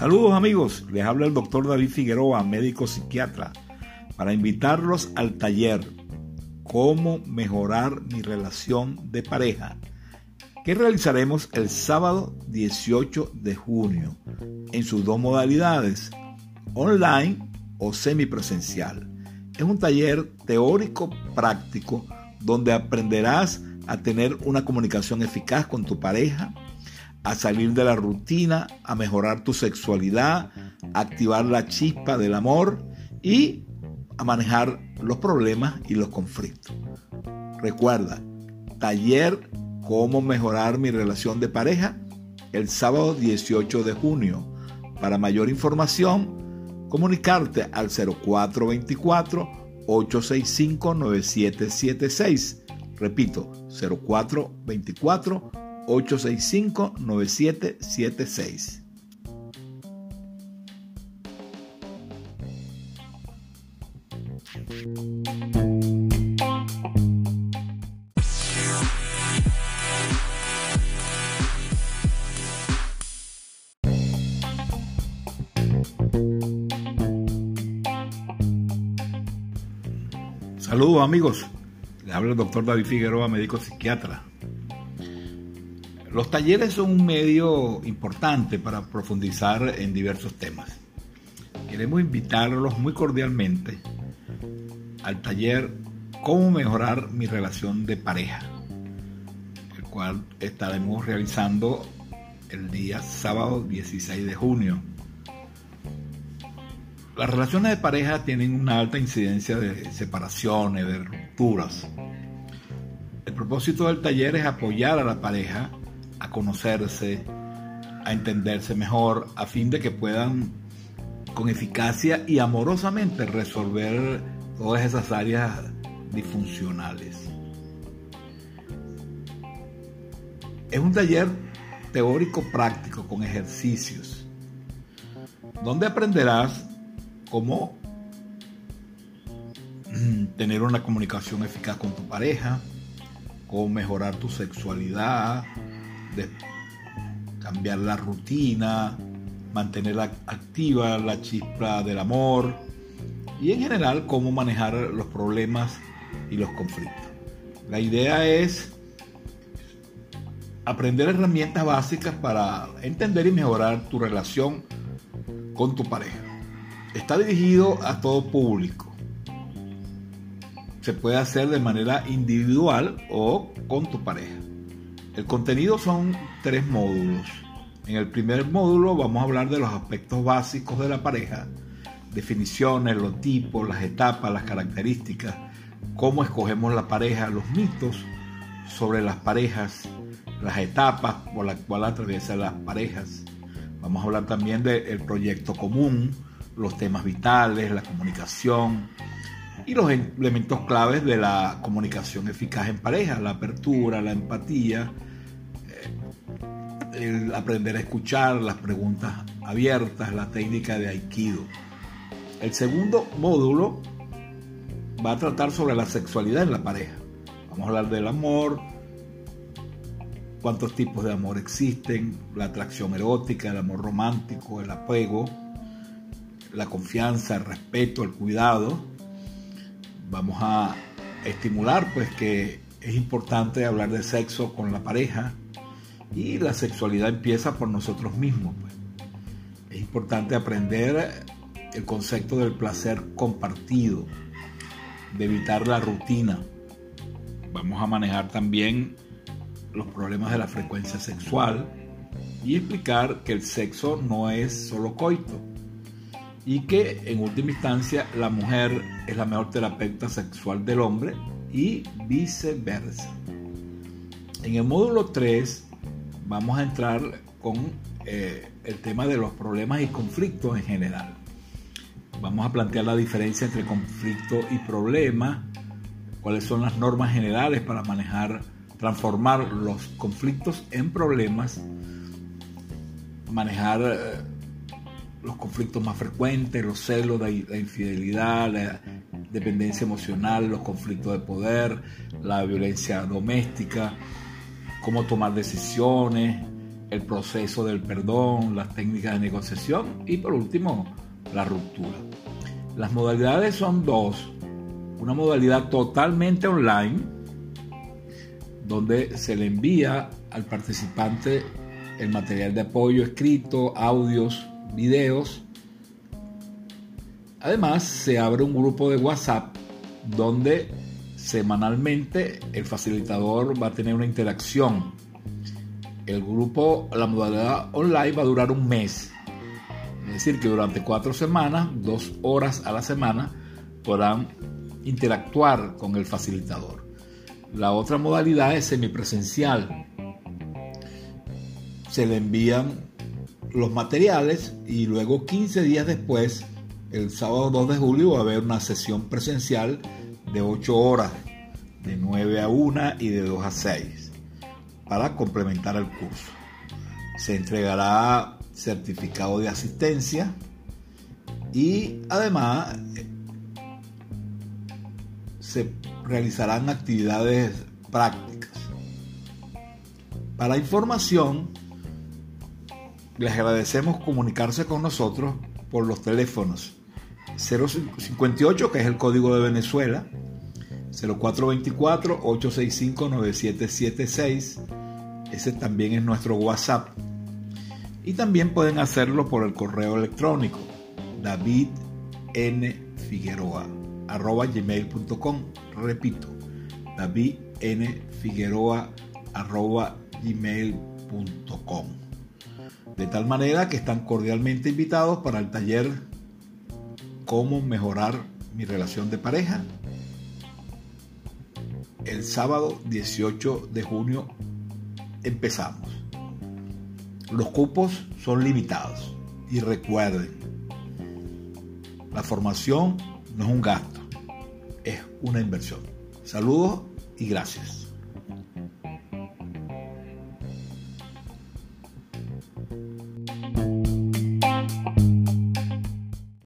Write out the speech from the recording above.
Saludos amigos, les habla el doctor David Figueroa, médico psiquiatra, para invitarlos al taller Cómo mejorar mi relación de pareja, que realizaremos el sábado 18 de junio en sus dos modalidades, online o semipresencial. Es un taller teórico práctico donde aprenderás a tener una comunicación eficaz con tu pareja, a salir de la rutina, a mejorar tu sexualidad, a activar la chispa del amor y a manejar los problemas y los conflictos. Recuerda, taller Cómo mejorar mi relación de pareja el sábado 18 de junio. Para mayor información, comunicarte al 0424 865 9776. Repito, 0424 865-9776. Saludos amigos, le habla el doctor David Figueroa, médico psiquiatra. Los talleres son un medio importante para profundizar en diversos temas. Queremos invitarlos muy cordialmente al taller Cómo mejorar mi relación de pareja, el cual estaremos realizando el día sábado 16 de junio. Las relaciones de pareja tienen una alta incidencia de separaciones, de rupturas. El propósito del taller es apoyar a la pareja a conocerse, a entenderse mejor, a fin de que puedan con eficacia y amorosamente resolver todas esas áreas disfuncionales. Es un taller teórico práctico con ejercicios, donde aprenderás cómo tener una comunicación eficaz con tu pareja, cómo mejorar tu sexualidad, cambiar la rutina, mantener activa la chispa del amor y en general cómo manejar los problemas y los conflictos. La idea es aprender herramientas básicas para entender y mejorar tu relación con tu pareja. Está dirigido a todo público. Se puede hacer de manera individual o con tu pareja. El contenido son tres módulos. En el primer módulo vamos a hablar de los aspectos básicos de la pareja, definiciones, los tipos, las etapas, las características, cómo escogemos la pareja, los mitos sobre las parejas, las etapas por las cuales atraviesan las parejas. Vamos a hablar también del proyecto común, los temas vitales, la comunicación, y los elementos claves de la comunicación eficaz en pareja, la apertura, la empatía, eh, el aprender a escuchar, las preguntas abiertas, la técnica de Aikido. El segundo módulo va a tratar sobre la sexualidad en la pareja. Vamos a hablar del amor, cuántos tipos de amor existen, la atracción erótica, el amor romántico, el apego, la confianza, el respeto, el cuidado vamos a estimular pues que es importante hablar de sexo con la pareja y la sexualidad empieza por nosotros mismos. Pues. Es importante aprender el concepto del placer compartido, de evitar la rutina. Vamos a manejar también los problemas de la frecuencia sexual y explicar que el sexo no es solo coito, y que en última instancia la mujer es la mejor terapeuta sexual del hombre y viceversa. En el módulo 3 vamos a entrar con eh, el tema de los problemas y conflictos en general. Vamos a plantear la diferencia entre conflicto y problema, cuáles son las normas generales para manejar, transformar los conflictos en problemas, manejar eh, los conflictos más frecuentes, los celos, la, infidelidad, la dependencia emocional, los conflictos de poder, la violencia doméstica, cómo tomar decisiones, el proceso del perdón, las técnicas de negociación y por último la ruptura. Las modalidades son dos. Una modalidad totalmente online, donde se le envía al participante el material de apoyo escrito, audios, videos. Además, se abre un grupo de WhatsApp donde semanalmente el facilitador va a tener una interacción. El grupo, la modalidad online va a durar un mes. Es decir, que durante cuatro semanas, dos horas a la semana, podrán interactuar con el facilitador. La otra modalidad es semipresencial. Se le envían los materiales y luego 15 días después, el sábado 2 de julio, va a haber una sesión presencial de 8 horas, de 9 a 1 y de 2 a 6, para complementar el curso. Se entregará certificado de asistencia y además se realizarán actividades prácticas. Para información, les agradecemos comunicarse con nosotros por los teléfonos 058, que es el código de Venezuela, 0424-865-9776, ese también es nuestro WhatsApp. Y también pueden hacerlo por el correo electrónico David N. Figueroa arroba. Repito, David N. Figueroa arroba gmail.com. De tal manera que están cordialmente invitados para el taller Cómo mejorar mi relación de pareja. El sábado 18 de junio empezamos. Los cupos son limitados y recuerden, la formación no es un gasto, es una inversión. Saludos y gracias.